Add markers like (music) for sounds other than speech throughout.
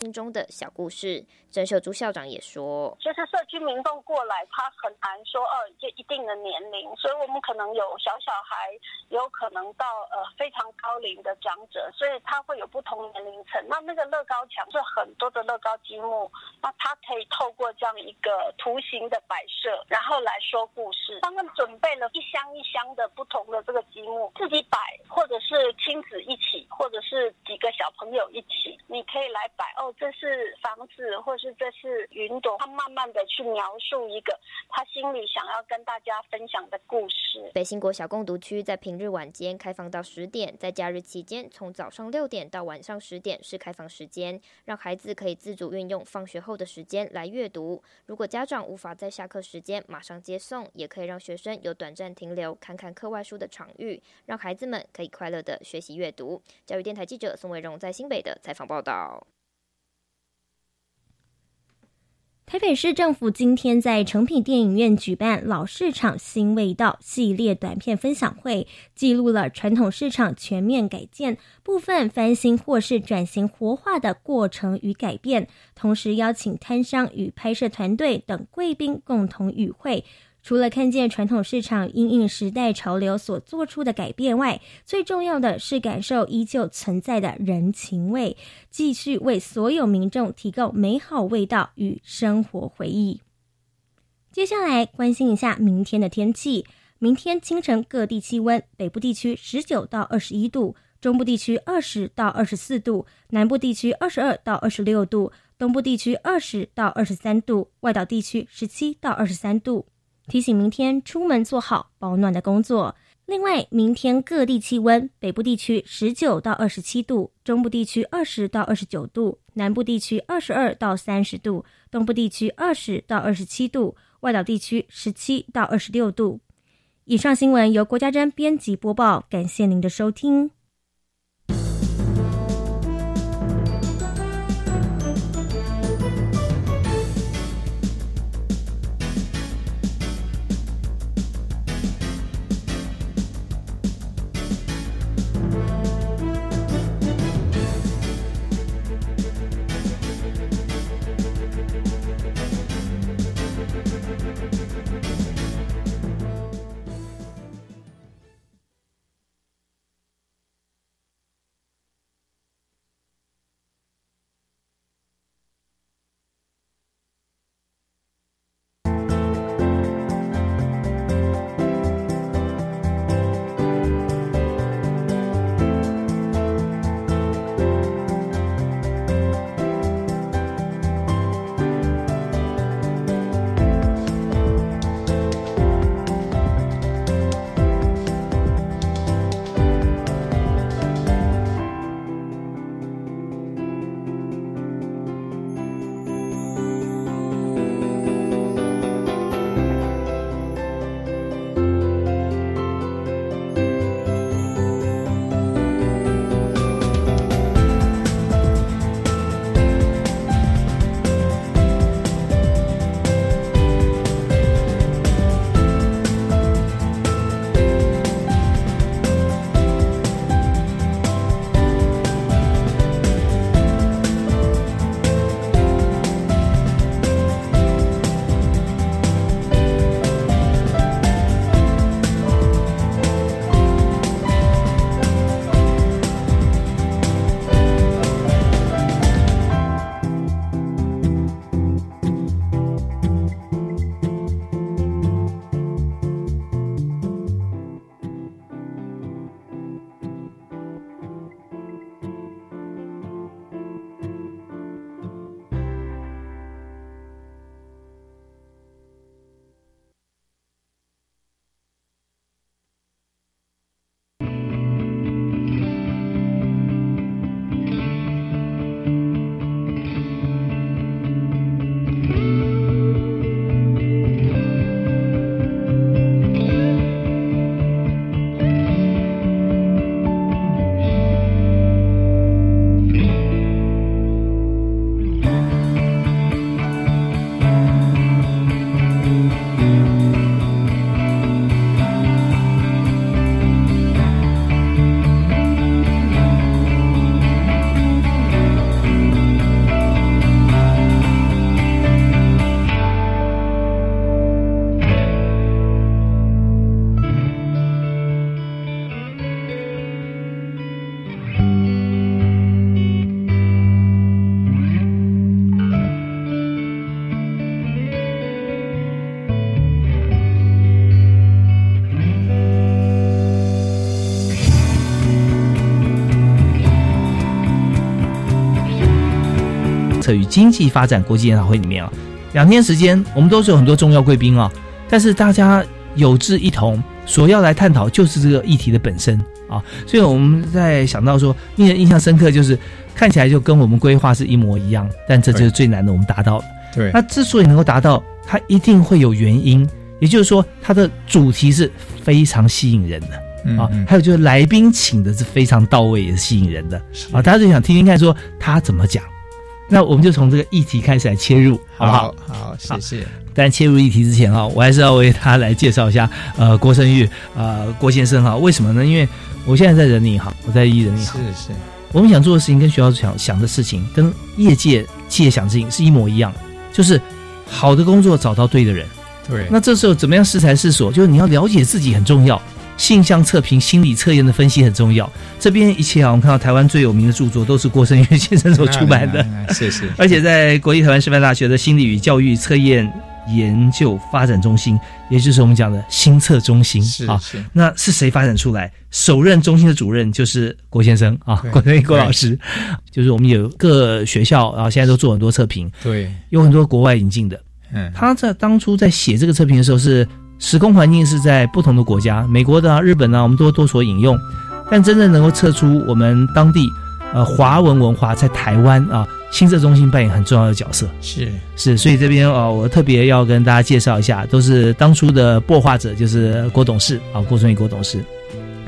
心中的小故事。郑秀珠校长也说，就是社区民众过来，他很难说哦，就一定的年龄，所以我们可能有小小孩，有可能到呃非常高龄的长者，所以他会有不同年龄层。那那个乐高墙是很多的乐高积木，那他可以透过这样一个图形的摆设，然后来说故事。他们准备了一箱一箱的不同的这个积木，自己摆，或者是亲子一起，或者是几个小朋友一起，你可以来摆哦，这是房子，或是这是云朵。他慢慢的去描述一个他心里想要跟大家分享的故事。北新国小共读区在平日晚间开放到十点，在假日期间从早上六点到晚上十点是开放时间，让孩子可以自主运用放学后的时间来阅读。如果家长无法在下课时间马上接送，也可以让学生有短暂停留、看看课外书的场域，让孩子们可以快乐的学习阅读。教育电台记者宋伟荣在新北的采访报道。台北市政府今天在成品电影院举办“老市场新味道”系列短片分享会，记录了传统市场全面改建、部分翻新或是转型活化的过程与改变，同时邀请摊商与拍摄团队等贵宾共同与会。除了看见传统市场因应时代潮流所做出的改变外，最重要的是感受依旧存在的人情味，继续为所有民众提供美好味道与生活回忆。接下来关心一下明天的天气：明天清晨各地气温，北部地区十九到二十一度，中部地区二十到二十四度，南部地区二十二到二十六度，东部地区二十到二十三度，外岛地区十七到二十三度。提醒明天出门做好保暖的工作。另外，明天各地气温：北部地区十九到二十七度，中部地区二十到二十九度，南部地区二十二到三十度，东部地区二十到二十七度，外岛地区十七到二十六度。以上新闻由郭家珍编辑播报，感谢您的收听。策与经济发展国际研讨会里面啊，两天时间，我们都是有很多重要贵宾啊，但是大家有志一同，所要来探讨就是这个议题的本身啊，所以我们在想到说，令人印象深刻就是看起来就跟我们规划是一模一样，但这就是最难的，我们达到了。对，那之所以能够达到，它一定会有原因，也就是说，它的主题是非常吸引人的啊。还有就是来宾请的是非常到位，也是吸引人的啊。大家就想听听看，说他怎么讲。那我们就从这个议题开始来切入，好不好？好，谢谢。但切入议题之前啊，我还是要为他来介绍一下，呃，郭生玉，呃，郭先生哈。为什么呢？因为我现在在人力行，我在一人力行。是是。我们想做的事情跟学校想想的事情，跟业界企业想的事情是一模一样，就是好的工作找到对的人。对。那这时候怎么样适才适所？就是你要了解自己很重要。性向测评、心理测验的分析很重要。这边一切啊，我们看到台湾最有名的著作都是郭生源先生所出版的，谢谢。而且在国立台湾师范大学的心理与教育测验研究发展中心，也就是我们讲的心测中心啊。那是谁发展出来？首任中心的主任就是郭先生啊，郭生郭老师。就是我们有各学校啊，现在都做很多测评，对，有很多国外引进的。嗯，他在当初在写这个测评的时候是。时空环境是在不同的国家，美国的啊、日本啊，我们都多所引用。但真正能够测出我们当地呃华文文化在台湾啊，新社中心扮演很重要的角色。是是，所以这边啊，我特别要跟大家介绍一下，都是当初的擘画者，就是郭董事啊，郭春义郭董事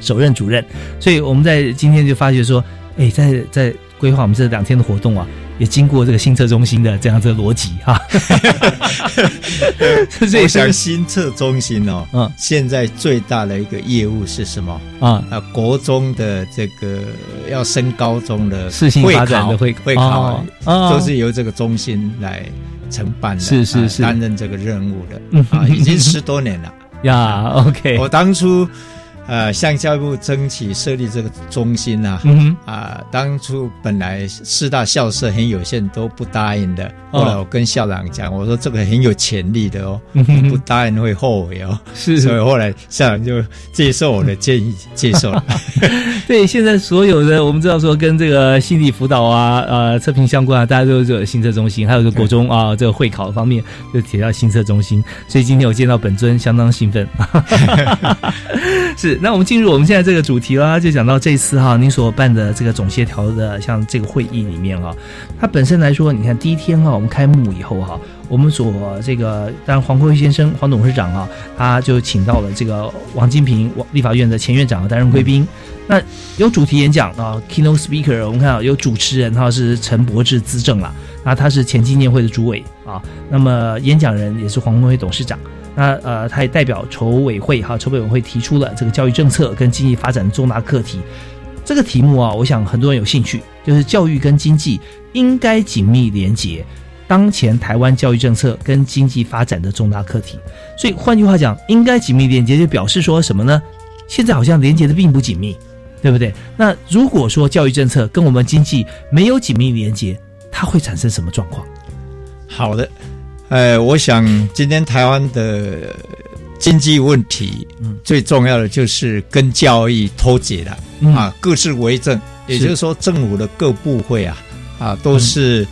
首任主任。所以我们在今天就发觉说，哎，在在规划我们这两天的活动啊。也经过这个新测中心的这样子的逻辑哈，(laughs) 我想新测中心哦，嗯，现在最大的一个业务是什么啊？啊，国中的这个要升高中的会考会会考，都是由这个中心来承办的，是是是，担任这个任务的啊，已经十多年了 (laughs) 呀。OK，我当初。呃，向教育部争取设立这个中心呐，啊，当初本来四大校舍很有限，都不答应的。后来我跟校长讲，我说这个很有潜力的哦，不答应会后悔哦。是，所以后来校长就接受我的建议，接受了。(laughs) 对，现在所有的我们知道说跟这个心理辅导啊、呃测评相关啊，大家都有新测中心，还有个国中啊这个会考方面就提到新测中心，所以今天我见到本尊相当兴奋。(laughs) (laughs) 是。那我们进入我们现在这个主题啦，就讲到这次哈，您所办的这个总协调的像这个会议里面啊，它本身来说，你看第一天哈，我们开幕以后哈，我们所这个当然黄国辉先生黄董事长啊，他就请到了这个王金平王立法院的前院长担任贵宾，那有主题演讲啊，keynote speaker，我们看到有主持人哈是陈伯志资政了，那他是前纪念会的主委啊，那么演讲人也是黄国辉董事长。那呃，他也代表筹委会哈，筹委会提出了这个教育政策跟经济发展的重大课题。这个题目啊，我想很多人有兴趣，就是教育跟经济应该紧密连结，当前台湾教育政策跟经济发展的重大课题。所以换句话讲，应该紧密连结，就表示说什么呢？现在好像连结的并不紧密，对不对？那如果说教育政策跟我们经济没有紧密连结，它会产生什么状况？好的。呃，我想今天台湾的经济问题，嗯，最重要的就是跟教育脱节了啊，各自为政，也就是说，政府的各部会啊，啊，都是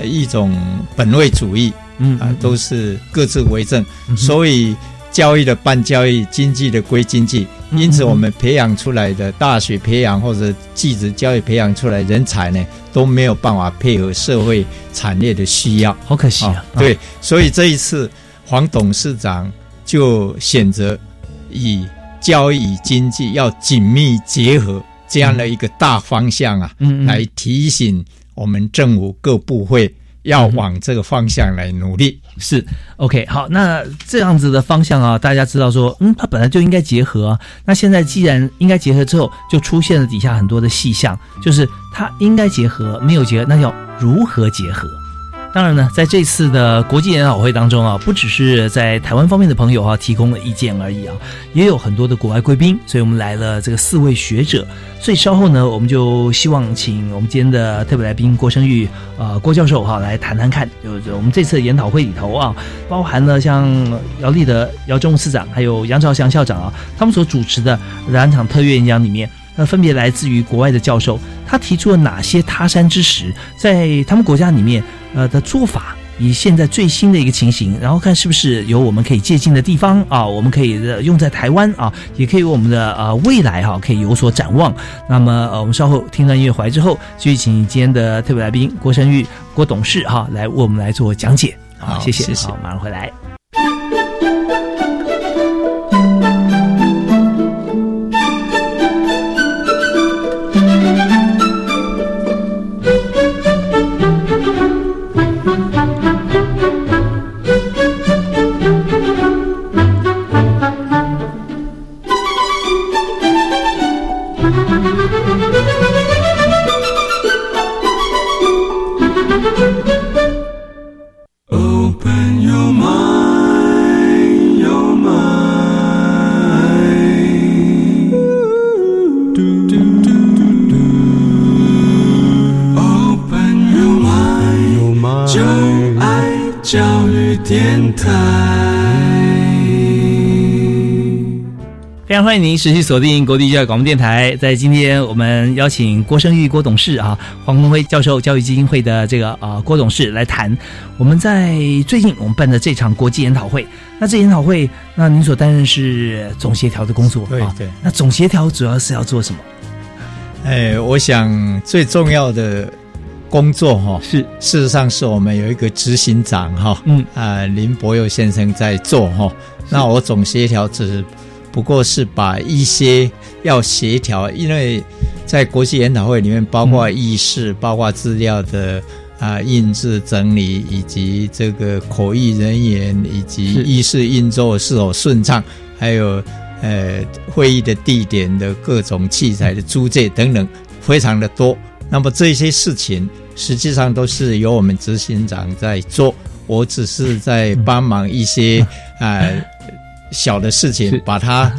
一种本位主义，嗯啊，都是各自为政，所以教育的办教育，经济的归经济，(laughs) 因此我们培养出来的大学培养或者技职教育培养出来人才呢。都没有办法配合社会产业的需要，好可惜啊！对，所以这一次黄董事长就选择以教育与经济要紧密结合这样的一个大方向啊，来提醒我们政府各部会。要往这个方向来努力，是 OK 好。那这样子的方向啊，大家知道说，嗯，它本来就应该结合。那现在既然应该结合之后，就出现了底下很多的细项，就是它应该结合，没有结合，那要如何结合？当然呢，在这次的国际研讨会当中啊，不只是在台湾方面的朋友啊提供了意见而已啊，也有很多的国外贵宾，所以我们来了这个四位学者。所以稍后呢，我们就希望请我们今天的特别来宾郭生玉呃郭教授哈来谈谈看，就是我们这次研讨会里头啊，包含了像姚立德姚忠司长，还有杨朝祥校长啊，他们所主持的两场特约演讲里面。呃，分别来自于国外的教授，他提出了哪些他山之石，在他们国家里面呃的做法。以现在最新的一个情形，然后看是不是有我们可以借鉴的地方啊？我们可以用在台湾啊，也可以为我们的呃未来哈可以有所展望。那么呃，我们稍后听到音乐回来之后，继续请今天的特别来宾郭生玉郭董事哈来为我们来做讲解。好，谢谢，好，马上回来。非常欢迎您持续锁定国立教育广播电台。在今天，我们邀请郭生玉郭董事啊，黄宏辉教授，教育基金会的这个啊郭董事来谈。我们在最近我们办的这场国际研讨会，那这研讨会，那您所担任是总协调的工作，对对。那总协调主要是要做什么？哎，我想最重要的工作哈，是事实上是我们有一个执行长哈，嗯啊林伯佑先生在做哈。那我总协调只。不过是把一些要协调，因为在国际研讨会里面，包括议事、包括资料的啊印制整理，以及这个口译人员，以及议事运作是否顺畅，还有呃会议的地点的各种器材的租借等等，非常的多。那么这些事情实际上都是由我们执行长在做，我只是在帮忙一些啊。(laughs) 小的事情把它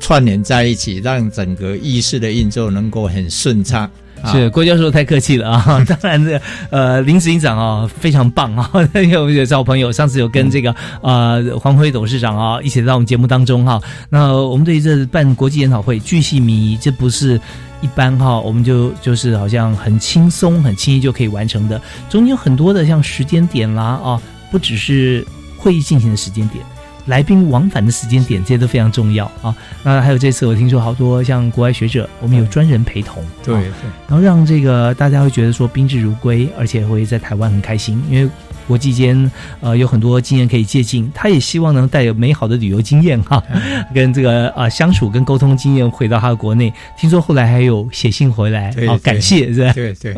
串联在一起，让整个议事的运作能够很顺畅。是郭教授太客气了啊！(laughs) 当然，这呃林执行长啊非常棒啊，(laughs) 因为我们有好朋友，上次有跟这个呃黄辉董事长啊一起到我们节目当中哈。那我们对于这办国际研讨会巨细靡遗，这不是一般哈，我们就就是好像很轻松、很轻易就可以完成的，中间有很多的像时间点啦啊，不只是会议进行的时间点。来宾往返的时间点，这些都非常重要啊。那还有这次，我听说好多像国外学者，我们有专人陪同，对对，然后让这个大家会觉得说宾至如归，而且会在台湾很开心，因为。国际间，呃，有很多经验可以借鉴。他也希望能带有美好的旅游经验哈，跟这个啊相处跟沟通经验回到他的国内。听说后来还有写信回来，好感谢是吧？对 (laughs) 对，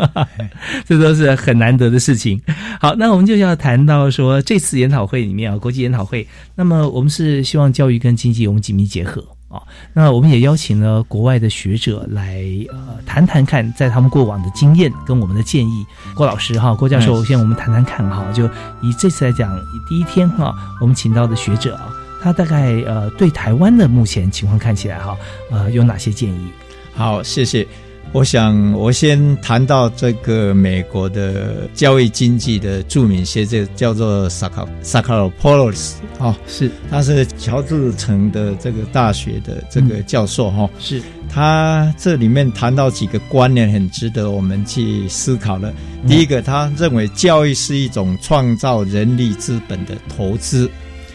这都是很难得的事情。好，那我们就要谈到说这次研讨会里面啊，国际研讨会，那么我们是希望教育跟经济我们紧密结合。啊，那我们也邀请了国外的学者来呃谈谈看，在他们过往的经验跟我们的建议。郭老师哈，郭教授，先我们谈谈看哈，就以这次来讲，以第一天哈，我们请到的学者啊，他大概呃对台湾的目前情况看起来哈，呃有哪些建议？好，谢谢。我想，我先谈到这个美国的教育经济的著名学者，叫做萨卡萨卡罗波罗斯，哈，是，他是乔治城的这个大学的这个教授，哈，是。他这里面谈到几个观念，很值得我们去思考的。第一个，他认为教育是一种创造人力资本的投资，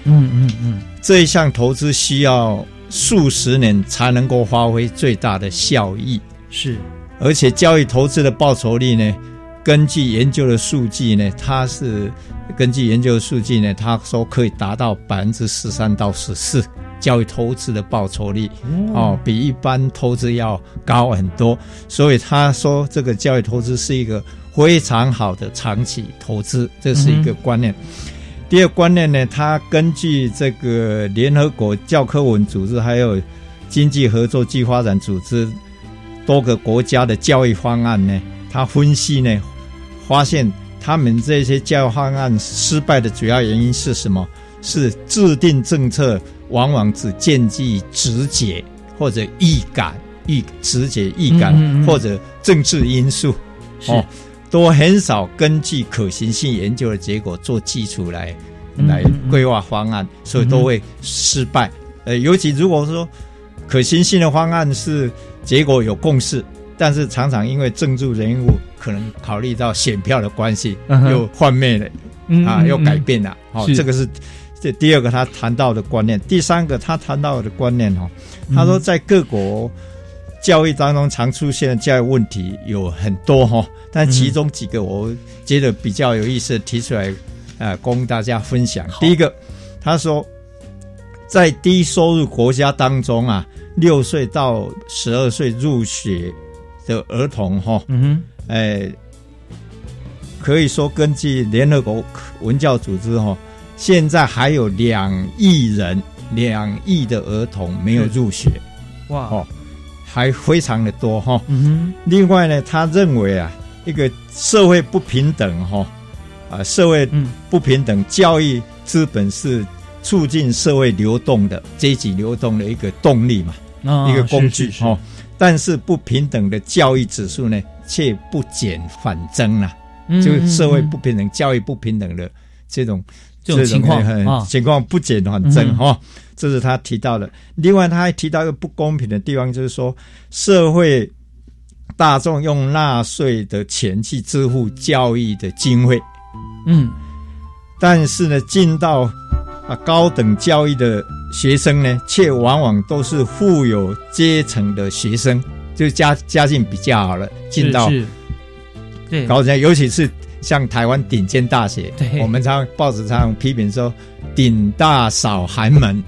嗯嗯嗯，这一项投资需要数十年才能够发挥最大的效益。是，而且教育投资的报酬率呢？根据研究的数据呢，它是根据研究的数据呢，他说可以达到百分之十三到十四教育投资的报酬率哦，比一般投资要高很多。所以他说这个教育投资是一个非常好的长期投资，这是一个观念。第二观念呢，他根据这个联合国教科文组织还有经济合作暨发展组织。多个国家的教育方案呢，他分析呢，发现他们这些教育方案失败的主要原因是什么？是制定政策往往只建基于直觉或者预感、预直觉预感或者政治因素，哦，都很少根据可行性研究的结果做基础来来规划方案，所以都会失败。呃，尤其如果说。可行性的方案是结果有共识，但是常常因为政治人物可能考虑到选票的关系，又幻灭了，啊，又改变了。哦，这个是这第二个他谈到的观念。第三个他谈到的观念哦，他说在各国教育当中常出现的教育问题有很多哈，但其中几个我觉得比较有意思，提出来啊，供大家分享。第一个，他说。在低收入国家当中啊，六岁到十二岁入学的儿童，哈，嗯哼，哎，可以说根据联合国文教组织，哈，现在还有两亿人，两亿的儿童没有入学，哇，哦，还非常的多，哈，嗯哼。另外呢，他认为啊，一个社会不平等，哈，啊，社会不平等，教育资本是。促进社会流动的阶级流动的一个动力嘛，一个工具哦。但是不平等的教育指数呢，却不减反增啊，就社会不平等、教育不平等的这种这种情况情况不减反增哈。这是他提到的。另外，他还提到一个不公平的地方，就是说社会大众用纳税的钱去支付教育的经费，嗯，但是呢，进到啊，高等教育的学生呢，却往往都是富有阶层的学生，就家家境比较好了，进到对。高等，尤其是像台湾顶尖大学，我们常报纸上批评说，顶大少寒门，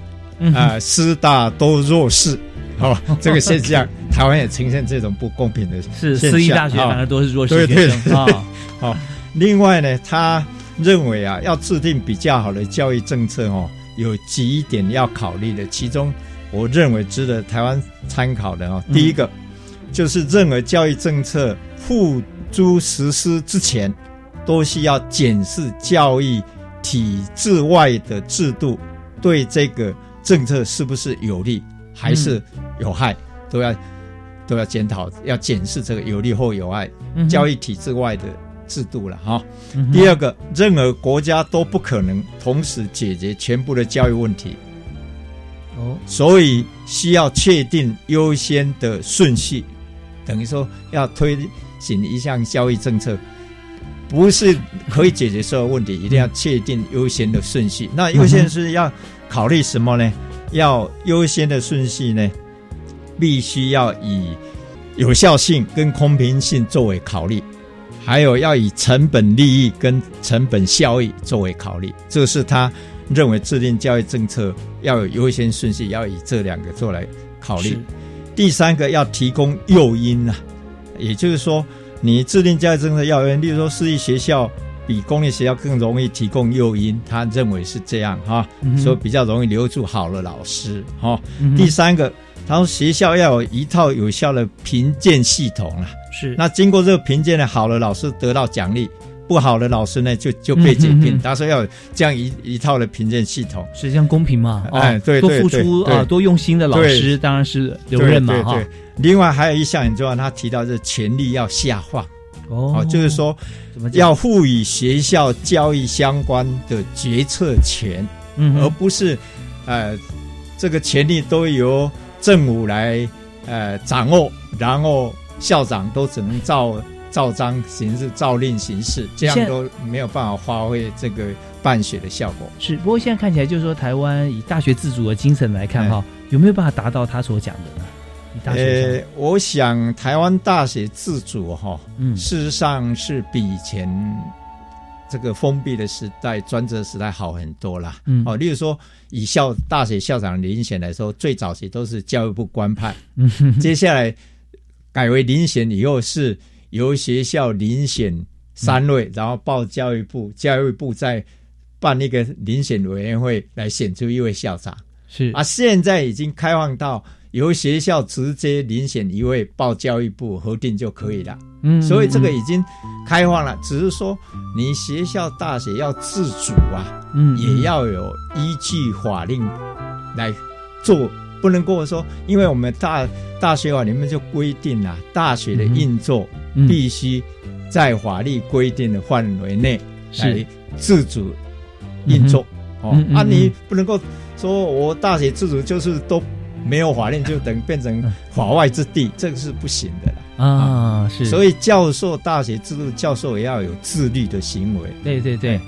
啊，师大多弱势，(laughs) 哦，这个现象，台湾也呈现这种不公平的是私立大学反而都是弱势学生啊。好，(laughs) 另外呢，他。认为啊，要制定比较好的教育政策哦，有几点要考虑的。其中，我认为值得台湾参考的哦，第一个就是任何教育政策付诸实施之前，都需要检视教育体制外的制度对这个政策是不是有利还是有害，都要都要检讨，要检视这个有利或有害教育体制外的。制度了哈。第二个，任何国家都不可能同时解决全部的教育问题，哦，所以需要确定优先的顺序。等于说，要推行一项教育政策，不是可以解决所有问题，一定要确定优先的顺序。那优先是要考虑什么呢？要优先的顺序呢，必须要以有效性跟公平性作为考虑。还有要以成本利益跟成本效益作为考虑，这是他认为制定教育政策要有优先顺序，要以这两个做来考虑。第三个要提供诱因啊，也就是说，你制定教育政策要因，例如说私立学校比公立学校更容易提供诱因，他认为是这样哈，说比较容易留住好的老师哈。第三个，他说学校要有一套有效的评鉴系统啊。是，那经过这个评鉴呢，好的老师得到奖励，不好的老师呢就就被解聘。他说要有这样一一套的评鉴系统，实际上公平嘛？哎，对，多付出啊，多用心的老师当然是留任嘛哈。另外还有一项很重要，他提到是权力要下放哦，就是说要赋予学校教育相关的决策权，嗯，而不是呃这个权力都由政府来呃掌握，然后。校长都只能照照章行事、照令行事，这样都没有办法发挥这个办学的效果。是，不过现在看起来，就是说台湾以大学自主的精神来看，哈，有没有办法达到他所讲的呢？呃，我想台湾大学自主，哈，嗯，事实上是比以前这个封闭的时代、专责时代好很多啦。嗯，哦，例如说以校大学校长遴选来说，最早期都是教育部官派，嗯，接下来。改为遴选以后，是由学校遴选三位，然后报教育部，教育部再办一个遴选委员会来选出一位校长。是啊，现在已经开放到由学校直接遴选一位，报教育部核定就可以了。嗯，所以这个已经开放了，只是说你学校大学要自主啊，嗯，也要有依据法令来做。不能跟我说，因为我们大大学法里面就规定了，大学的运作必须在法律规定的范围内来自主运作。哦，啊，你不能够说我大学自主就是都没有法令就等变成法外之地，这个是不行的啦。啊，是，所以教授大学制度教授也要有自律的行为。对对对。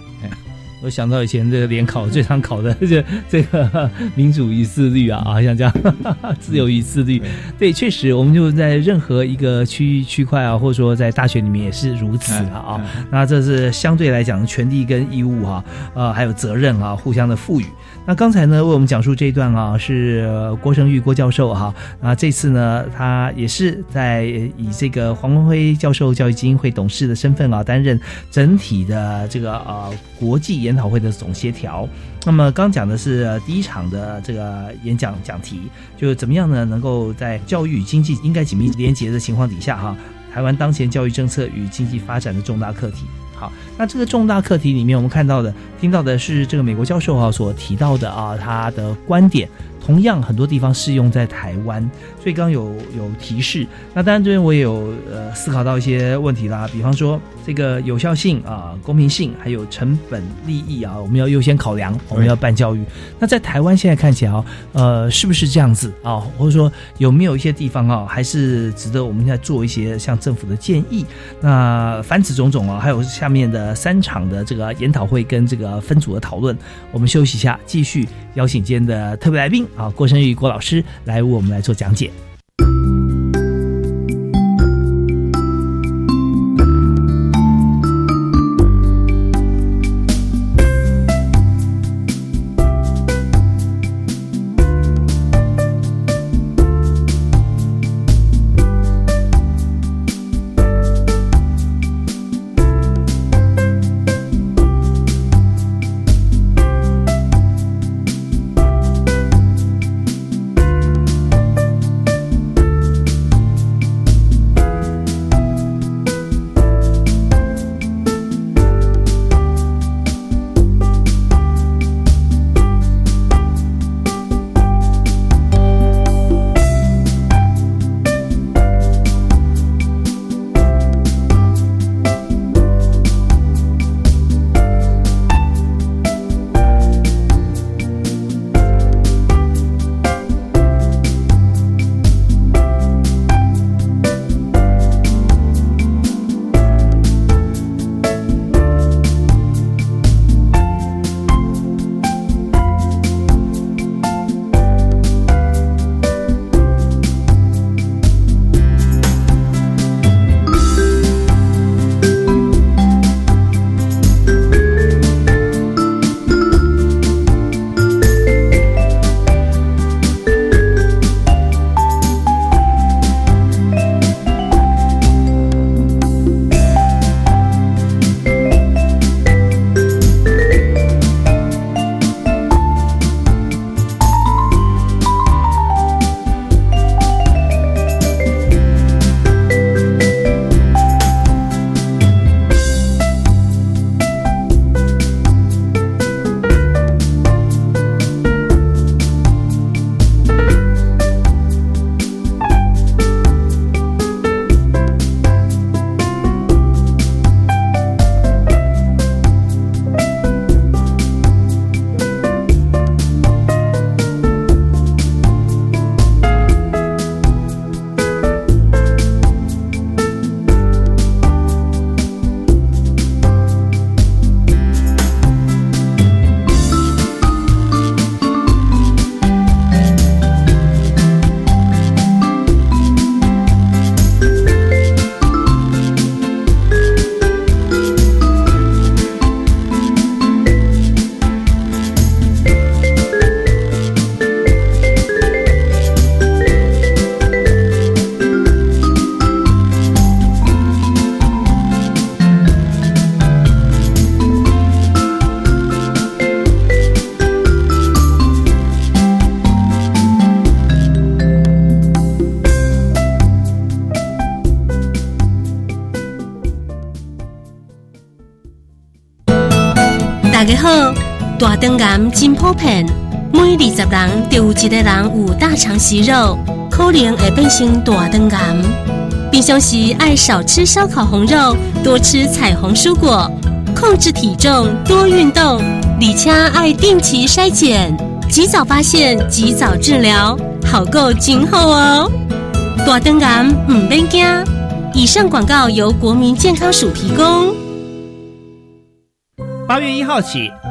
我想到以前这个联考最常考的这 (laughs) 这个民主与自律啊，啊像这样 (laughs) 自由与自律。对，确实，我们就在任何一个区域区块啊，或者说在大学里面也是如此了啊。那这是相对来讲，权利跟义务哈，呃，还有责任啊，互相的赋予。那刚才呢，为我们讲述这一段啊，是郭生玉郭教授哈。那这次呢，他也是在以这个黄文辉教授教育基金会董事的身份啊，担任整体的这个呃国际研研讨会的总协调。那么刚讲的是第一场的这个演讲讲题，就是怎么样呢？能够在教育与经济应该紧密连结的情况底下哈，台湾当前教育政策与经济发展的重大课题。好，那这个重大课题里面，我们看到的、听到的是这个美国教授啊所提到的啊，他的观点。同样很多地方适用在台湾，所以刚有有提示。那当然这边我也有呃思考到一些问题啦，比方说这个有效性啊、公平性，还有成本利益啊，我们要优先考量。我们要办教育，那在台湾现在看起来啊，呃，是不是这样子啊？或者说有没有一些地方啊，还是值得我们现在做一些向政府的建议？那凡此种种啊，还有下面的三场的这个研讨会跟这个分组的讨论，我们休息一下，继续邀请今天的特别来宾。啊，郭生玉郭老师来为我们来做讲解。肠癌真普遍，每二十人就有一个人有大肠息肉，可能会变成大肠癌。平常时爱少吃烧烤红肉，多吃彩虹蔬果，控制体重，多运动，而且爱定期筛检，及早发现，及早治疗。效果真好哦。大肠癌唔免惊。以上广告由国民健康署提供。八月一号起，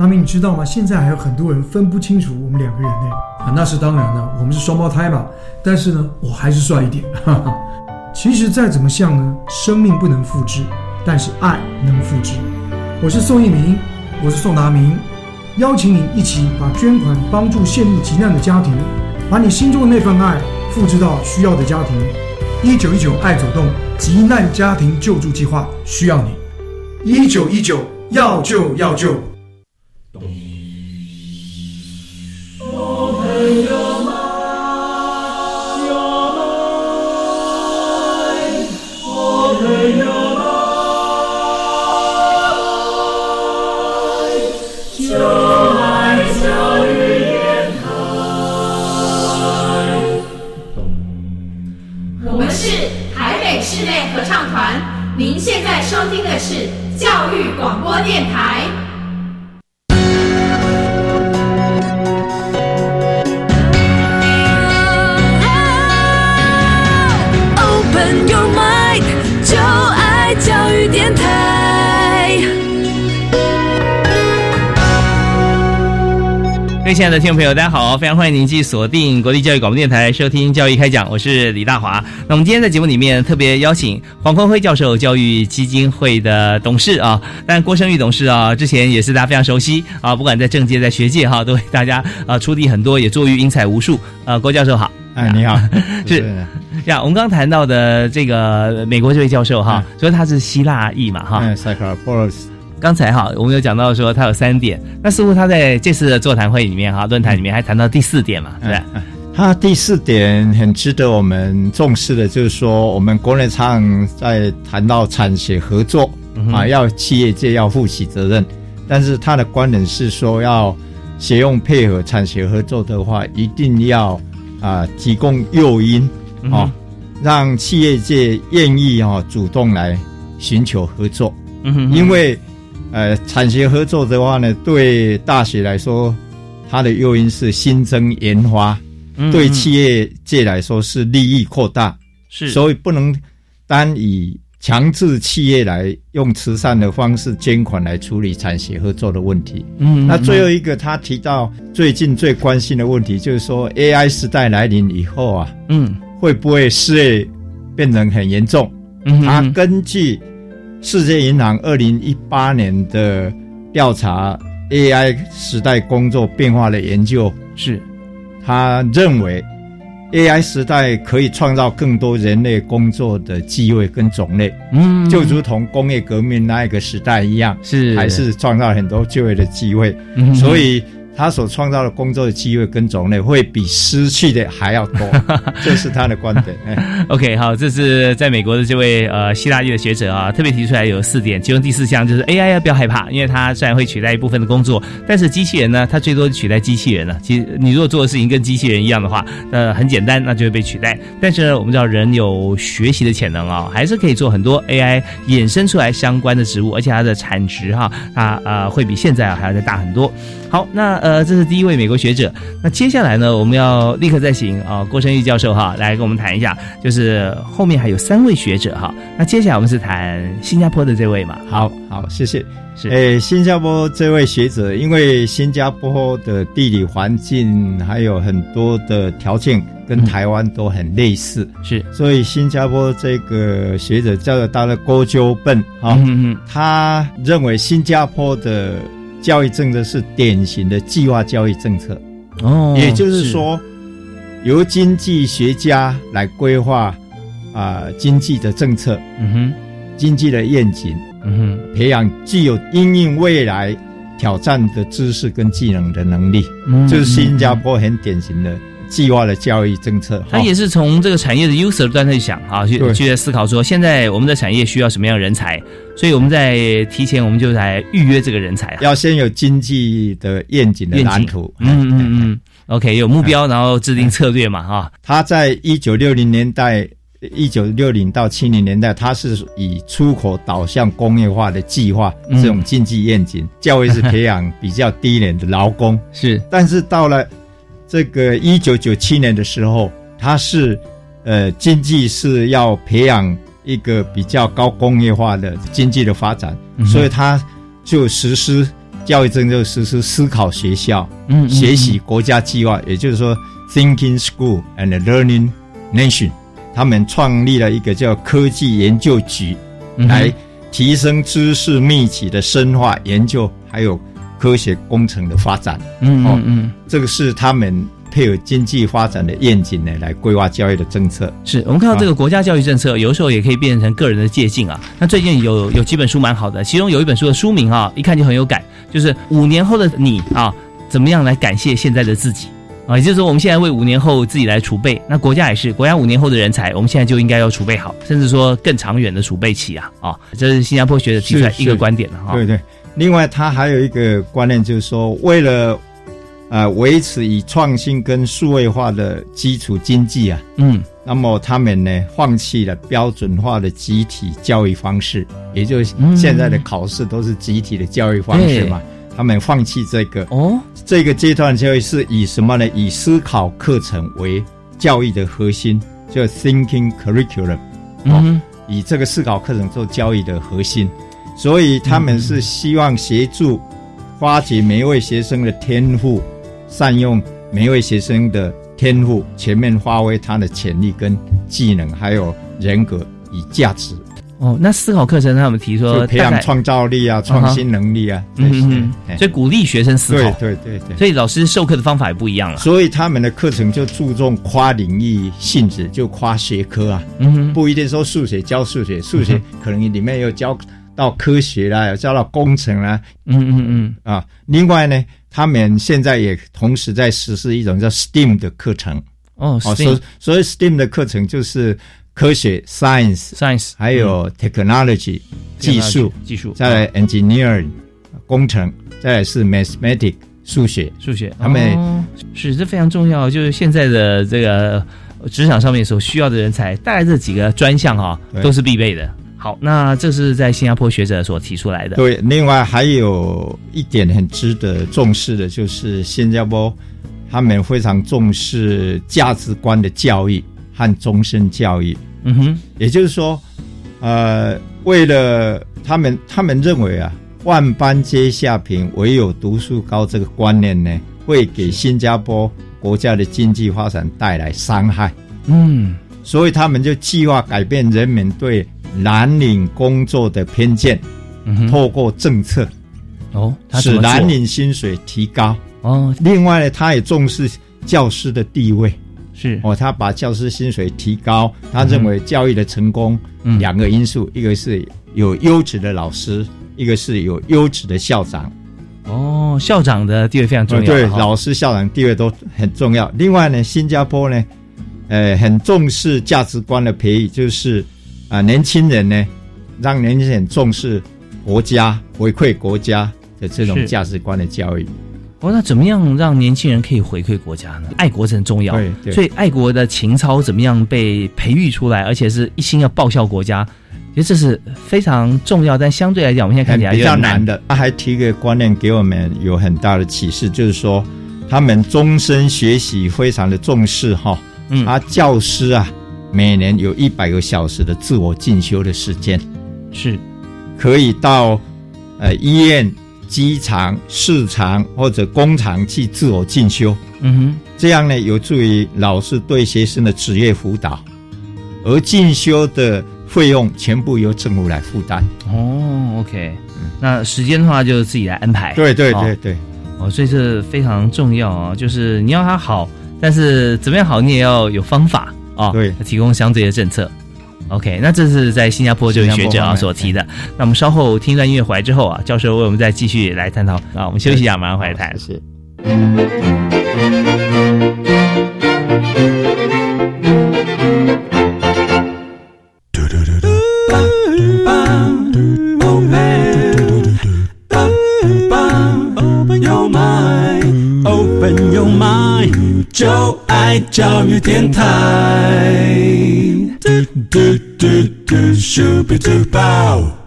大明，你知道吗？现在还有很多人分不清楚我们两个人呢。啊，那是当然的，我们是双胞胎嘛。但是呢，我还是帅一点。哈哈。其实再怎么像呢，生命不能复制，但是爱能复制。我是宋一鸣，我是宋达明，邀请你一起把捐款帮助陷入急难的家庭，把你心中的那份爱复制到需要的家庭。一九一九爱走动急难家庭救助计划需要你。一九一九要救要救。我们是台北室内合唱团，您现在收听的是教育广播电台。位亲爱的听众朋友，大家好，非常欢迎您继续锁定国立教育广播电台收听《教育开讲》，我是李大华。那我们今天在节目里面特别邀请黄坤辉教授，教育基金会的董事啊，但郭生玉董事啊，之前也是大家非常熟悉啊，不管在政界、在学界哈，都为大家啊出力很多，也作育英才无数。呃，郭教授好，哎，你好，是呀，(laughs) 我们刚谈到的这个美国这位教授哈，说他是希腊裔嘛哈，嗯 c y c l o p o l i s 刚才哈，我们有讲到说他有三点，那似乎他在这次的座谈会里面哈，论坛里面还谈到第四点嘛，对吧？他第四点很值得我们重视的，就是说我们国内常在谈到产学合作、啊，要企业界要负起责任，但是他的观点是说，要协用配合产学合作的话，一定要啊提供诱因啊，让企业界愿意啊主动来寻求合作，嗯因为。呃，产学合作的话呢，对大学来说，它的诱因是新增研发；嗯对企业界来说是利益扩大。是，所以不能单以强制企业来用慈善的方式捐款来处理产学合作的问题。嗯，那最后一个，他提到最近最关心的问题，就是说 AI 时代来临以后啊，嗯，会不会失业变成很严重？嗯，他根据。世界银行二零一八年的调查 AI 时代工作变化的研究是，他认为 AI 时代可以创造更多人类工作的机会跟种类，嗯，就如同工业革命那一个时代一样，是。还是创造很多就业的机会，嗯、所以。他所创造的工作的机会跟种类会比失去的还要多，(laughs) 这是他的观点。OK，好，这是在美国的这位呃希腊裔的学者啊，特别提出来有四点，其中第四项就是 AI 要不要害怕，因为它虽然会取代一部分的工作，但是机器人呢，它最多取代机器人了。其实你如果做的事情跟机器人一样的话，呃，很简单，那就会被取代。但是呢，我们知道人有学习的潜能啊、哦，还是可以做很多 AI 衍生出来相关的职务，而且它的产值哈，它呃会比现在啊还要再大很多。好，那呃，这是第一位美国学者。那接下来呢，我们要立刻再请啊、呃、郭生玉教授哈来跟我们谈一下，就是后面还有三位学者哈。那接下来我们是谈新加坡的这位嘛？好好，谢谢。是，诶，新加坡这位学者，因为新加坡的地理环境还有很多的条件跟台湾都很类似，嗯、是，所以新加坡这个学者叫做他的郭鸠笨啊，嗯、他认为新加坡的。教育政策是典型的计划教育政策，哦，也就是说，由经济学家来规划啊、呃、经济的政策，嗯哼，经济的愿景，嗯哼，培养具有应应未来挑战的知识跟技能的能力，嗯、就是新加坡很典型的计划的教育政策。他也是从这个产业的 user 端去想啊，去去在思考说，现在我们的产业需要什么样的人才，所以我们在提前我们就来预约这个人才啊。要先有经济的愿景的蓝图。嗯嗯嗯，OK，有目标，然后制定策略嘛，哈。他在一九六零年代，一九六零到七零年代，他是以出口导向工业化的计划嗯这种经济愿景，教育是培养比较低廉的劳工。(laughs) 是，但是到了这个一九九七年的时候，他是呃经济是要培养一个比较高工业化的经济的发展，嗯所以他就实施教育政策，实施思考学校，嗯嗯学习国家计划，也就是说 Thinking School and Learning Nation，他们创立了一个叫科技研究局，嗯来提升知识密集的深化研究，还有科学工程的发展。嗯嗯，这个是他们配合经济发展的愿景呢，来规划教育的政策。是我们看到这个国家教育政策，有时候也可以变成个人的借鉴啊。那最近有有几本书蛮好的，其中有一本书的书名啊，一看就很有感，就是五年后的你啊，怎么样来感谢现在的自己啊？也就是说，我们现在为五年后自己来储备，那国家也是，国家五年后的人才，我们现在就应该要储备好，甚至说更长远的储备起啊啊！这是新加坡学者提出来一个观点了哈。对对，另外他还有一个观念，就是说，为了呃维持以创新跟数位化的基础经济啊，嗯，那么他们呢放弃了标准化的集体教育方式，也就是嗯现在的考试都是集体的教育方式嘛。他们放弃这个哦，这个阶段教育是以什么呢？以思考课程为教育的核心，叫 thinking curriculum。嗯哼以这个思考课程做教育的核心，所以他们是希望协助发掘每一位学生的天赋，善用每一位学生的天赋，全面发挥他的潜力跟技能，还有人格与价值，哦，那思考课程他们提出就培养创造力啊、创新能力啊。嗯嗯所以鼓励学生思考，对对对对。所以老师授课的方法也不一样了。所以他们的课程就注重跨领域性质，就跨学科啊，嗯哼，不一定说数学教数学，数学可能里面有教到科学啦，有教到工程啦，嗯嗯嗯，啊。另外呢，他们现在也同时在实施一种叫 STEAM 的课程。哦所所以 STEAM 的课程就是科学 （science）、science，还有 technology、技术、技术，再来 engineering 工程，再来是 mathematics 数学。数学，他们哦是这非常重要，就是现在的这个职场上面所需要的人才，大概这几个专项哈、对。都是必备的。好，那这是在新加坡学者所提出来的。对，另外还有一点很值得重视的，就是新加坡他们非常重视价值观的教育和终身教育。嗯哼，也就是说，呃，为了他们，他们认为啊，万般皆下品，唯有读书高这个观念呢，会给新加坡国家的经济发展带来伤害。嗯，所以他们就计划改变人们对蓝领工作的偏见，嗯，透过政策哦，使蓝领薪水提高。哦，另外呢，他也重视教师的地位是哦，他把教师薪水提高。他认为教育的成功嗯两个因素，一个是有优质的老师，一个是有优质的校长。哦，校长的地位非常重要。对，哈老师、校长地位都很重要。另外呢，新加坡呢，呃，很重视价值观的培育，就是啊、年轻人呢，让年轻人重视国家、回馈国家的这种是价值观的教育。哦，那怎么样让年轻人可以回馈国家呢？爱国是很重要，对对所以爱国的情操怎么样被培育出来，而且是一心要报效国家，其实这是非常重要。但相对来讲，我们现在看起来比较难的。他还提个观念给我们有很大的启示，就是说他们终身学习非常的重视哈。嗯他教师啊，每年有一百个小时的自我进修的时间，是可以到呃医院、机场、市场或者工厂去自我进修。嗯哼，这样呢，有助于老师对学生的职业辅导，而进修的费用全部由政府来负担。哦，OK，那时间的话就自己来安排。对对哦对对。哦，所以这非常重要啊，就是你要他好，但是怎么样好，你也要有方法啊，对，提供相对的政策。OK，那这是在新加坡这位学者啊所提的。那我们稍后听一段音乐回来之后啊，教授为我们再继续来探讨。啊，我们休息一下，马上回来谈。谢谢。教育电台。嘟嘟嘟嘟，Super Duper。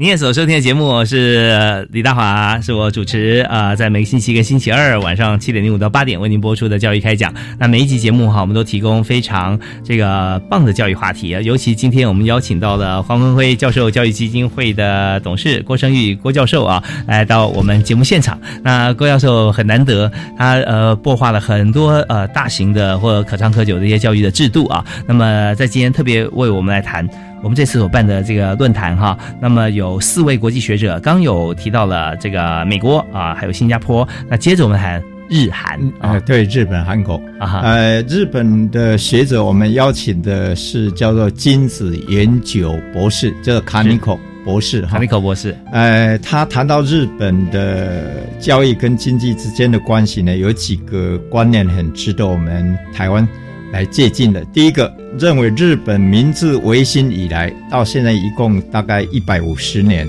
您所收听的节目是李大华，是我主持啊，在每个星期一跟星期二晚上七点零五到八点为您播出的教育开讲。那每一集节目哈，我们都提供非常这个棒的教育话题啊。尤其今天我们邀请到了黄文辉教授，教育基金会的董事郭生玉郭教授啊，来到我们节目现场。那郭教授很难得，他呃擘画了很多呃大型的或者可长可久的一些教育的制度啊。那么在今天特别为我们来谈。我们这次所办的这个论坛哈，那么有四位国际学者，刚有提到了这个美国啊，还有新加坡。那接着我们谈日韩啊，对，日本、韩国啊，呃，日本的学者我们邀请的是叫做金子研究博士，叫做卡尼口博士，卡尼口博士。呃，他谈到日本的教育跟经济之间的关系呢，有几个观念很值得我们台湾。来借鉴的。第一个认为，日本明治维新以来到现在一共大概一百五十年，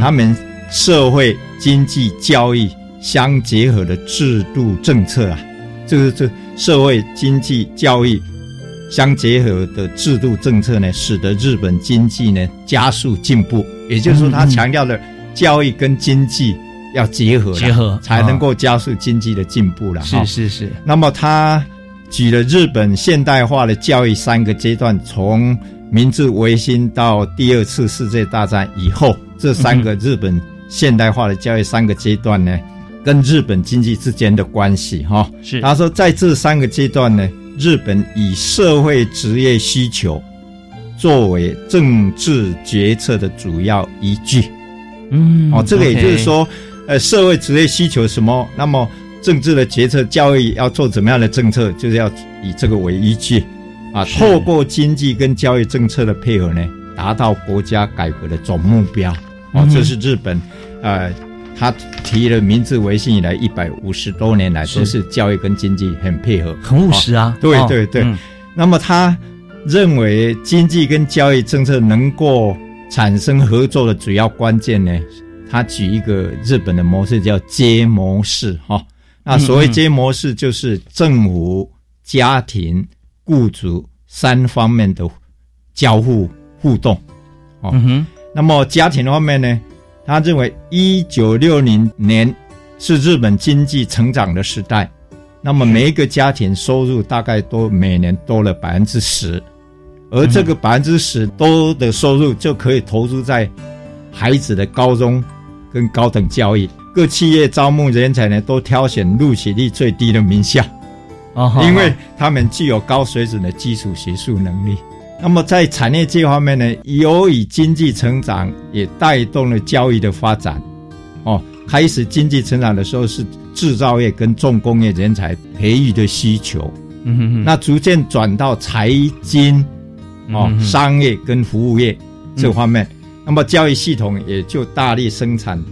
他们社会、经济、教育相结合的制度政策啊，就是这社会、经济、教育相结合的制度政策呢，使得日本经济呢加速进步。也就是说，他强调的教育跟经济要结合，结合才能够加速经济的进步了。是是是。那么他。举了日本现代化的教育三个阶段，从明治维新到第二次世界大战以后，这三个日本现代化的教育三个阶段呢，跟日本经济之间的关系哈。是他说，在这三个阶段呢，日本以社会职业需求作为政治决策的主要依据。嗯，哦，这个也就是说，呃，社会职业需求什么？那么。政治的决策，教育要做怎么样的政策，就是要以这个为依据，啊，透过经济跟教育政策的配合呢，达到国家改革的总目标。哦，这是日本，呃，他提了明治维新以来一百五十多年来都是教育跟经济很配合，很务实啊。对对对。那么他认为经济跟教育政策能够产生合作的主要关键呢，他举一个日本的模式叫接模式，哈。那所谓接模式，就是政府、家庭、雇主三方面的交互互动。哦，那么家庭方面呢，他认为一九六零年是日本经济成长的时代，那么每一个家庭收入大概都每年多了百分之十，而这个百分之十多的收入就可以投资在孩子的高中跟高等教育。各企业招募人才呢，都挑选录取率最低的名校，哦，因为他们具有高水准的基础学术能力。那么在产业界方面呢，由于经济成长也带动了教育的发展。哦，开始经济成长的时候是制造业跟重工业人才培育的需求，嗯哼哼，那逐渐转到财经，哦，商业跟服务业这方面，那么教育系统也就大力生产。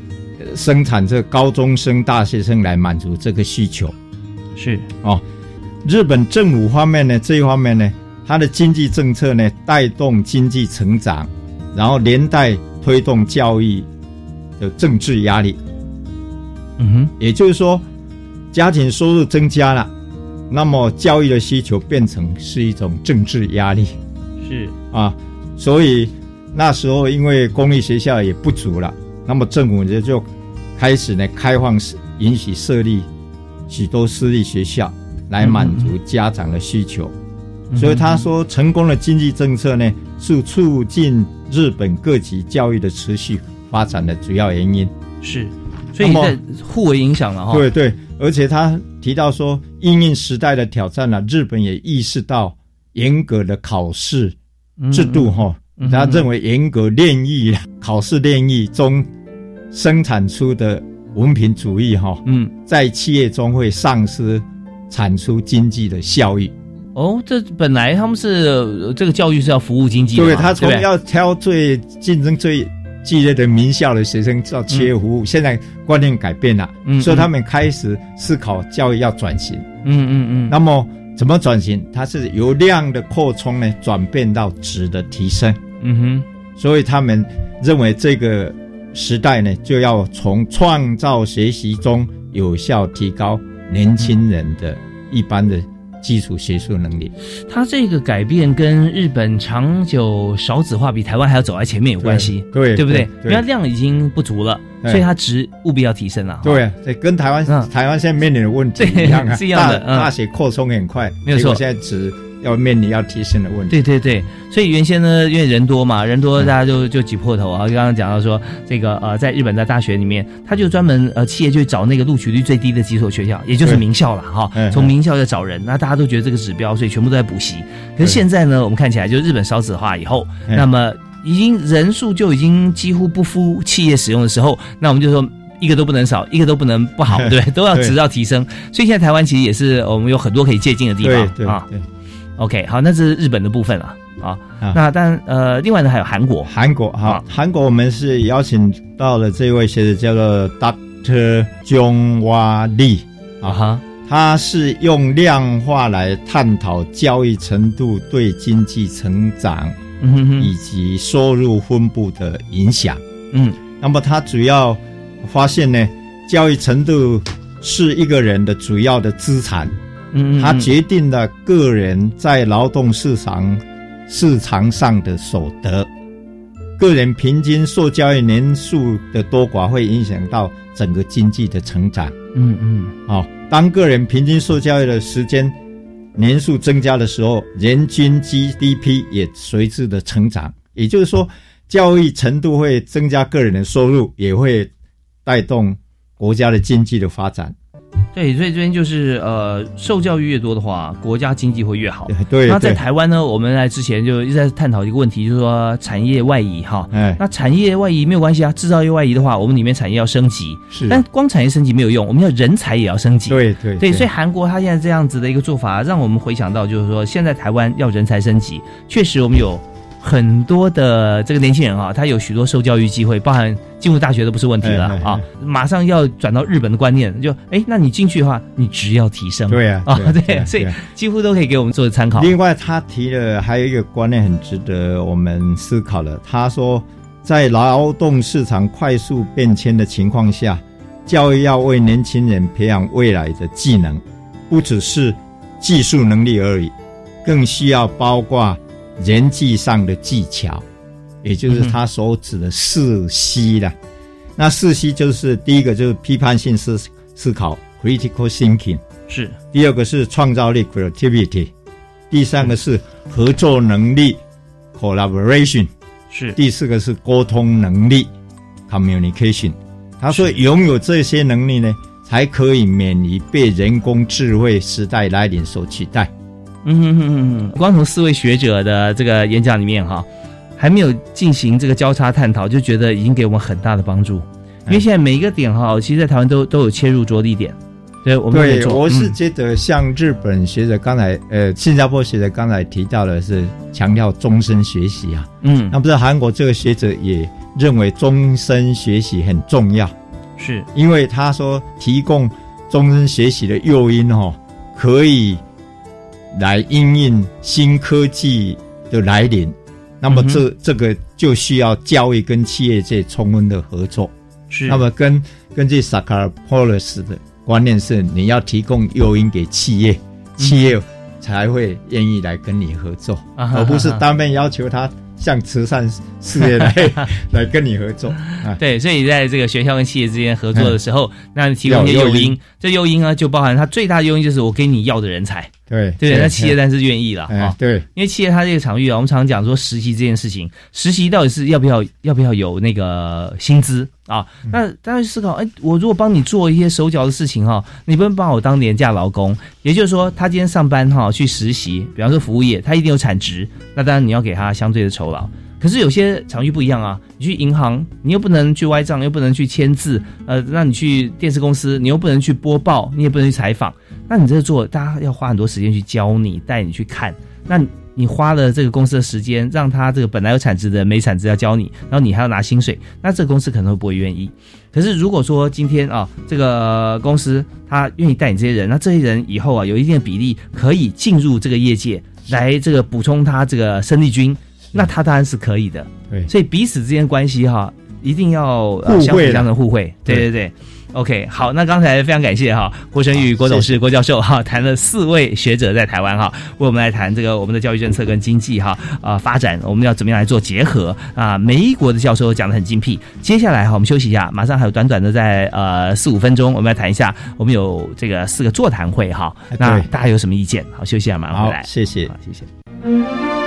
生产这高中生、大学生来满足这个需求，是哦。日本政府方面呢，这一方面呢，它的经济政策呢，带动经济成长，然后连带推动教育的政治压力。嗯哼，也就是说，家庭收入增加了，那么教育的需求变成是一种政治压力。是啊，所以那时候因为公立学校也不足了。那么政府就就开始呢开放允许设立许多私立学校来满足家长的需求，所以他说成功的经济政策呢是促进日本各级教育的持续发展的主要原因。是，所以在互为影响了哈。对对，而且他提到说，应应时代的挑战呢，日本也意识到严格的考试制度哈，他认为严格练艺考试练艺中。生产出的文凭主义，哈，嗯，在企业中会丧失产出经济的效益。哦，这本来他们是这个教育是要服务经济的，对他从要挑最竞争最激烈的名校的学生到企业服务，现在观念改变了，所以他们开始思考教育要转型。嗯嗯嗯。那么怎么转型？它是由量的扩充呢，转变到质的提升。嗯哼。所以他们认为这个。时代呢，就要从创造学习中有效提高年轻人的一般的基础学术能力。它这个改变跟日本长久少子化比台湾还要走在前面有关系，对对不对？对因为量已经不足了，所以它值务必要提升了。对跟台湾、嗯台湾现在面临的问题一样啊，(laughs) 是一样的大学扩充很快，没有错现在只要面临要提升的问题。对对对，所以原先呢，因为人多嘛，人多大家就就挤破头啊。刚刚讲到说，这个呃，在日本的大学里面，他就专门呃，企业就找那个录取率最低的几所学校，也就是名校了哈嗯。从名校要找人，那大家都觉得这个指标，所以全部都在补习。可是现在呢，我们看起来就日本少子化以后，嗯那么已经人数就已经几乎不敷企业使用的时候，那我们就说。一个都不能少，一个都不能不好，对？(laughs) 都要对值要提升。所以现在台湾其实也是我们有很多可以借鉴的地对对方啊。对，OK，好，那这是日本的部分了。啊。啊。那但呃，另外呢还有韩国，韩国哈啊，韩国我们是邀请到了这位学者叫做 Dr. Jong Wa Lee 啊，啊哈，他是用量化来探讨教育程度对经济成长以及收入分布的影响。嗯。那么他主要发现呢，教育程度是一个人的主要的资产，嗯，嗯它决定了个人在劳动市场市场上的所得。个人平均受教育年数的多寡会影响到整个经济的成长。嗯嗯好、当个人平均受教育的时间年数增加的时候，人均 GDP 也随之的成长。也就是说，教育程度会增加个人的收入，也会带动国家的经济的发展。对，所以这边就是呃，受教育越多的话，国家经济会越好。对，那在台湾呢，我们在之前就一直在探讨一个问题，就是说产业外移哈。哎，那产业外移没有关系啊，制造业外移的话，我们里面产业要升级，是，但光产业升级没有用，我们要人才也要升级。对对对，所以韩国他现在这样子的一个做法，让我们回想到，就是说现在台湾要人才升级，确实我们有很多的这个年轻人啊，他有许多受教育机会，包含进入大学都不是问题了哎哎哎啊。马上要转到日本的观念，就哎，那你进去的话，你只要提升，对啊啊，对啊对对，所以几乎都可以给我们做参考。另外，他提了还有一个观念很值得我们思考的。他说，在劳动市场快速变迁的情况下，教育要为年轻人培养未来的技能，不只是技术能力而已，更需要包括人际上的技巧，也就是他所指的四 C 啦。那四 C 就是第一个就是批判性思思考 （critical thinking）。是第二个是创造力 （creativity），第三个是合作能力 （collaboration），是，第四个是沟通能力 （communication）。他说，拥有这些能力呢，才可以免于被人工智慧时代来临所取代。嗯哼哼哼哼，光从四位学者的这个演讲里面哈，还没有进行这个交叉探讨，就觉得已经给我们很大的帮助。因为现在每一个点哈，其实在台湾都都有切入着力点，对，我们我是嗯。觉得像日本学者刚才，呃，新加坡学者刚才提到的是强调终身学习啊，嗯。那不是韩国这个学者也认为终身学习很重要。是。因为他说提供终身学习的诱因哦，可以来应应新科技的来临。那么这、这个就需要教育跟企业界充分的合作。是，那么根根据萨卡尔波勒斯的观念是，你要提供诱因给企业，企业才会愿意来跟你合作，而不是单面要求他向慈善事业来 (laughs) 来跟你合作啊。对，所以在这个学校跟企业之间合作的时候，那提供一些诱因，这诱因呢就包含它最大的诱因就是我给你要的人才，对对？那企业当然是愿意了啊。哎对，因为企业它这个场域啊，我们常常讲说实习这件事情，实习到底是要不要要不要有那个薪资啊？那大家去思考，哎，我如果帮你做一些手脚的事情哈，你不能把我当廉价劳工。也就是说，他今天上班哈去实习，比方说服务业，他一定有产值，那当然你要给他相对的酬劳。可是有些场域不一样啊，你去银行，你又不能去歪账，又不能去签字，呃，那你去电视公司，你又不能去播报，你也不能去采访，那你这做，大家要花很多时间去教你，带你去看，那你花了这个公司的时间，让他这个本来有产值的没产值要教你，然后你还要拿薪水，那这个公司可能会不会愿意？可是如果说今天啊，这个公司他愿意带你这些人，那这些人以后啊有一定的比例可以进入这个业界，来这个补充他这个生力军，那他当然是可以的。对所以彼此之间关系哈、一定要、呃、互惠相互相成互惠。对对对对。OK，好，那刚才非常感谢哈郭生玉郭董事郭教授哈谈了四位学者在台湾哈为我们来谈这个我们的教育政策跟经济哈啊发展我们要怎么样来做结合啊每一国的教授讲的很精辟。接下来哈我们休息一下，马上还有短短的在呃四五分钟，我们来谈一下我们有这个四个座谈会哈，那大家有什么意见？好，休息一下，马上回来。谢谢，好，谢谢。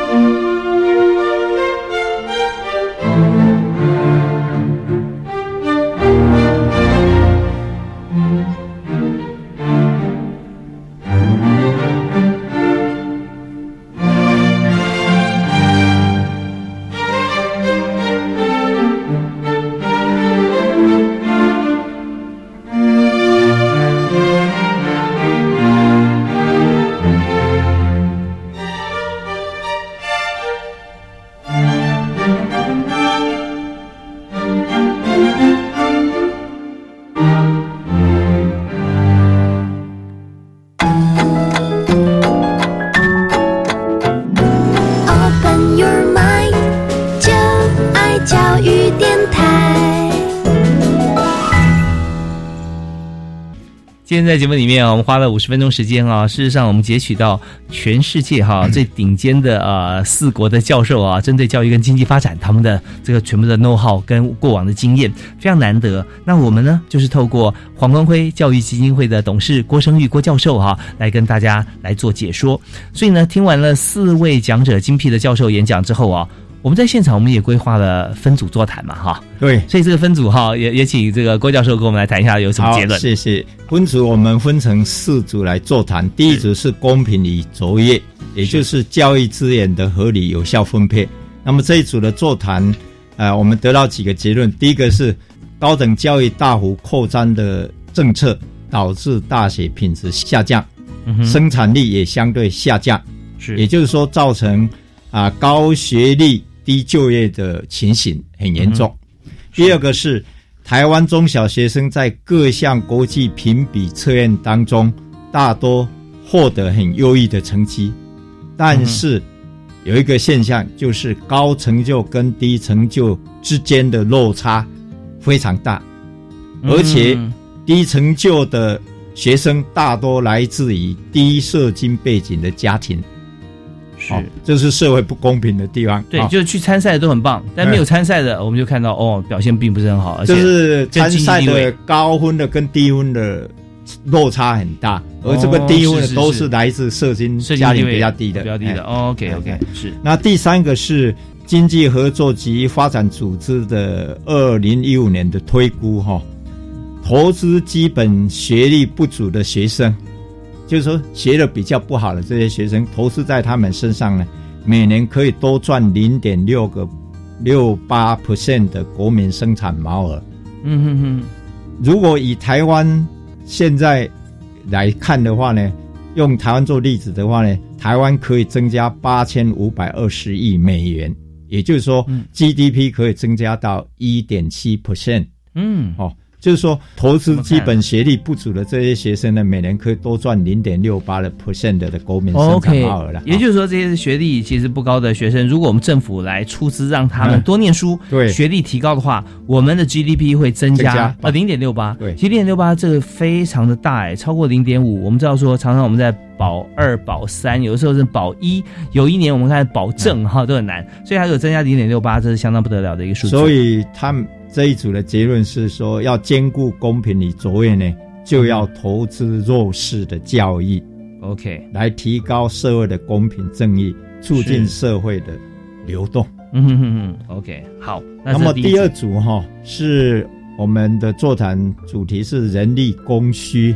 今天在节目里面啊，我们花了五十分钟时间啊。事实上，我们截取到全世界哈、最顶尖的呃四国的教授啊，针对教育跟经济发展他们的这个全部的 know how 跟过往的经验，非常难得。那我们呢，就是透过黄光辉教育基金会的董事郭生玉郭教授哈、来跟大家来做解说。所以呢，听完了四位讲者精辟的教授演讲之后啊。我们在现场，我们也规划了分组座谈嘛，哈，对，所以这个分组哈，也也请这个郭教授跟我们来谈一下有什么结论。谢谢。分组我们分成四组来座谈，第一组是公平与卓越，也就是教育资源的合理有效分配。那么这一组的座谈，呃，我们得到几个结论。第一个是高等教育大幅扩张的政策导致大学品质下降，生产力也相对下降，是也就是说造成啊、高学历低就业的情形很严重。第二个是台湾中小学生在各项国际评比测验当中，大多获得很优异的成绩，但是有一个现象，就是高成就跟低成就之间的落差非常大，而且嗯。低成就的学生大多来自于低社经背景的家庭。是。哦，这是社会不公平的地方。对，哦。就是去参赛的都很棒，但没有参赛的，我们就看到哦，表现并不是很好，而且就是参赛的高分的跟低分的落差很大，而这个低分的都是来自社经家庭比较低的，比较低的。哎哦 OK OK，哎。是。那第三个是经济合作及发展组织的二零一五年的推估哈、投资基本学历不足的学生，就是说学的比较不好的这些学生，投资在他们身上呢，每年可以多赚零点六个六八 percent 的国民生产毛额。嗯哼哼，如果以台湾现在来看的话呢，用台湾做例子的话呢，台湾可以增加八千五百二十亿美元，也就是说、GDP 可以增加到一点七 percent 嗯，哦。就是说，投资基本学历不足的这些学生呢，每年可以多赚零点六八的 percent 的国民生产了。也就是说，这些学历其实不高的学生，如果我们政府来出资让他们嗯多念书，对学历提高的话，我们的 GDP 会增加呃零点六八，对其实零点六八这个非常的大哎，超过零点五。我们知道说，常常我们在保二、保三，有的时候是保一，有一年我们看保证哈都很难，所以它有增加零点六八，这是相当不得了的一个数字。所以他们这一组的结论是说，要兼顾公平与卓越呢，就要投资弱势的教育。OK，来提高社会的公平正义，促进社会的流动。嗯哼哼哼，OK，好。那么第二组组哈、是我们的座谈主题是人力供需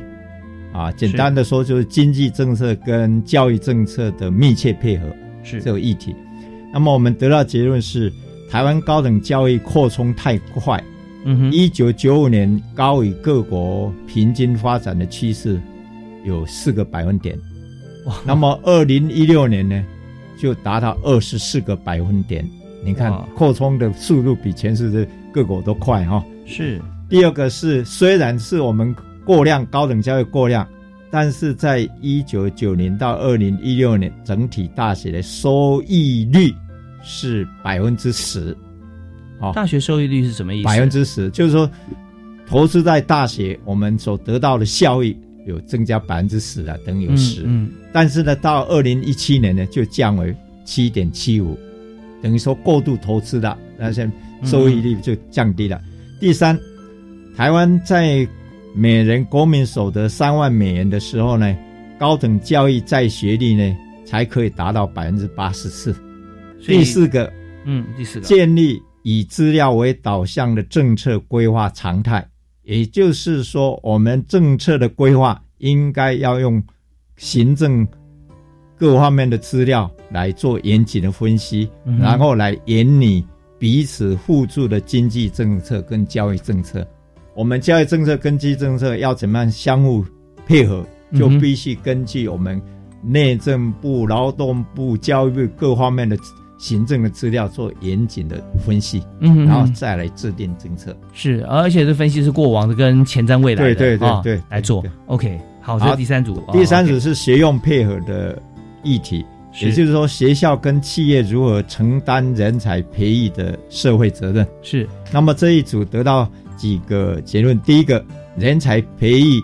啊，简单的说就是经济政策跟教育政策的密切配合是这个议题。那么我们得到结论是，台湾高等教育扩充太快，嗯哼，一九九五年高于各国平均发展的趋势有四个百分点，哇。那么二零一六年呢，就达到二十四个百分点。你看扩充的速度比全世界各国都快哈、是。第二个是，虽然是我们过量高等教育过量，但是在一九九零到二零一六年，整体大学的收益率是百分之十。好、大学收益率是什么意思？百分之十，就是说投资在大学，我们所得到的效益有增加百分之十啊，等于有十、嗯但是呢，到二零一七年呢，就降为七点七五，等于说过度投资了，那些收益率就降低了。第三，台湾在每人国民所得三万美元的时候呢，高等教育在学历呢才可以达到百分之八十四。第四个，嗯，第四个。建立以资料为导向的政策规划常态，也就是说，我们政策的规划应该要用行政各方面的资料来做严谨的分析，嗯然后来研拟彼此互助的经济政策跟教育政策。我们教育政策跟经济政策要怎么样相互配合，就必须根据我们内政部、劳动部、教育部各方面的行政的资料做严谨的分析，嗯哼然后再来制定政策。是，而且这分析是过往的跟前瞻未来的，对对对啊对来做。OK，好，这好是第三组。哦第三组是学用配合的议题，是也就是说学校跟企业如何承担人才培育的社会责任。是，那么这一组得到几个结论：第一个，人才培育，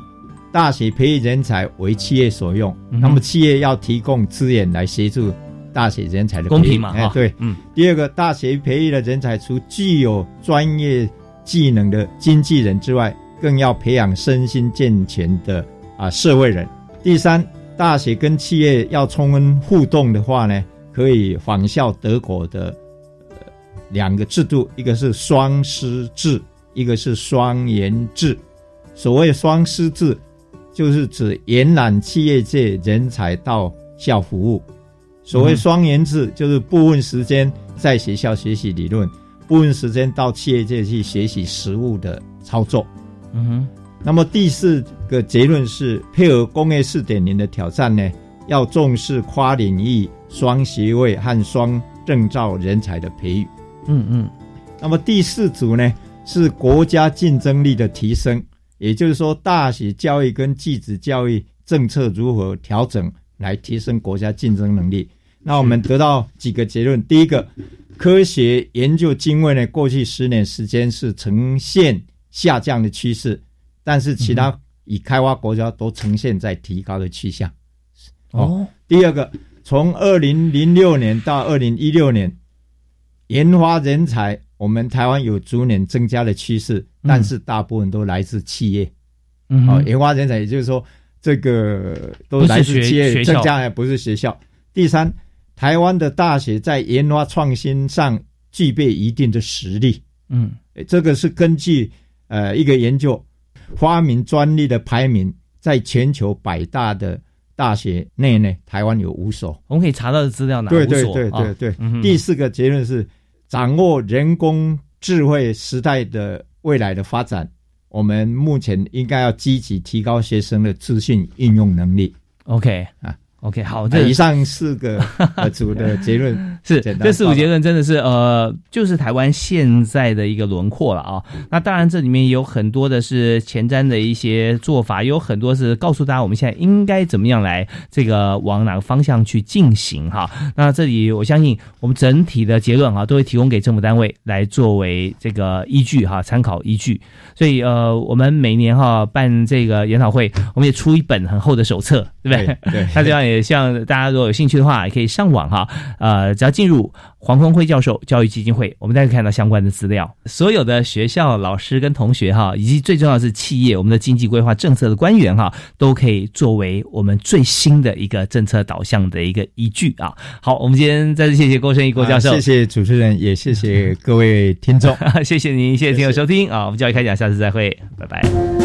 大学培育人才为企业所用，嗯那么企业要提供资源来协助大学人才的公平嘛哈，哎对，嗯，第二个，大学培育的人才除具有专业技能的经纪人之外，更要培养身心健全的啊社会人。第三，大学跟企业要充分互动的话呢，可以仿效德国的、呃、两个制度，一个是双师制，一个是双研制。所谓双师制，就是指延揽企业界人才到校服务。所谓双研制，就是部分时间在学校学习理论，部分时间到企业界去学习实务的操作。嗯哼，那么第四个结论是，配合工业四点零的挑战呢，要重视跨领域双学位和双证照人才的培育。嗯嗯，那么第四组呢，是国家竞争力的提升，也就是说，大学教育跟技职教育政策如何调整来提升国家竞争能力。那我们得到几个结论：第一个，科学研究经费呢，过去十年时间是呈现下降的趋势，但是其他已开发国家都呈现在提高的趋向。哦，第二个，从二零零六年到二零一六年，研发人才，我们台湾有逐年增加的趋势，但是大部分都来自企业。哦，嗯哼，研发人才，也就是说，这个都是来自企业学学校增加，还不是学校。第三，台湾的大学在研发创新上具备一定的实力。嗯诶这个是根据呃一个研究，发明专利的排名，在全球百大的大学内呢，台湾有五所。我们可以查到的资料哪对对对对对。嗯第四个结论是，掌握人工智慧时代的未来的发展，我们目前应该要积极提高学生的资讯应用能力。OK 啊，OK，好，啊这以上四个呃组的 (laughs) 结论是这四五结论真的是呃，就是台湾现在的一个轮廓了啊。那当然，这里面有很多的是前瞻的一些做法，有很多是告诉大家我们现在应该怎么样来这个往哪个方向去进行哈。那这里我相信我们整体的结论哈，都会提供给政府单位来作为这个依据哈，参考依据。所以呃，我们每年哈办这个研讨会，我们也出一本很厚的手册，对不对？对对 (laughs) 那这样也希望大家如果有兴趣的话，也可以上网哈，呃，只要进入黄坤辉教授教育基金会，我们大家可以看到相关的资料。所有的学校老师跟同学哈，以及最重要的是企业，我们的经济规划政策的官员哈，都可以作为我们最新的一个政策导向的一个依据啊。好，我们今天再次谢谢郭胜义郭教授，啊谢谢主持人，也谢谢各位听众。(laughs) 谢谢您，谢谢听友收听啊，我们教育开讲，下次再会，拜拜。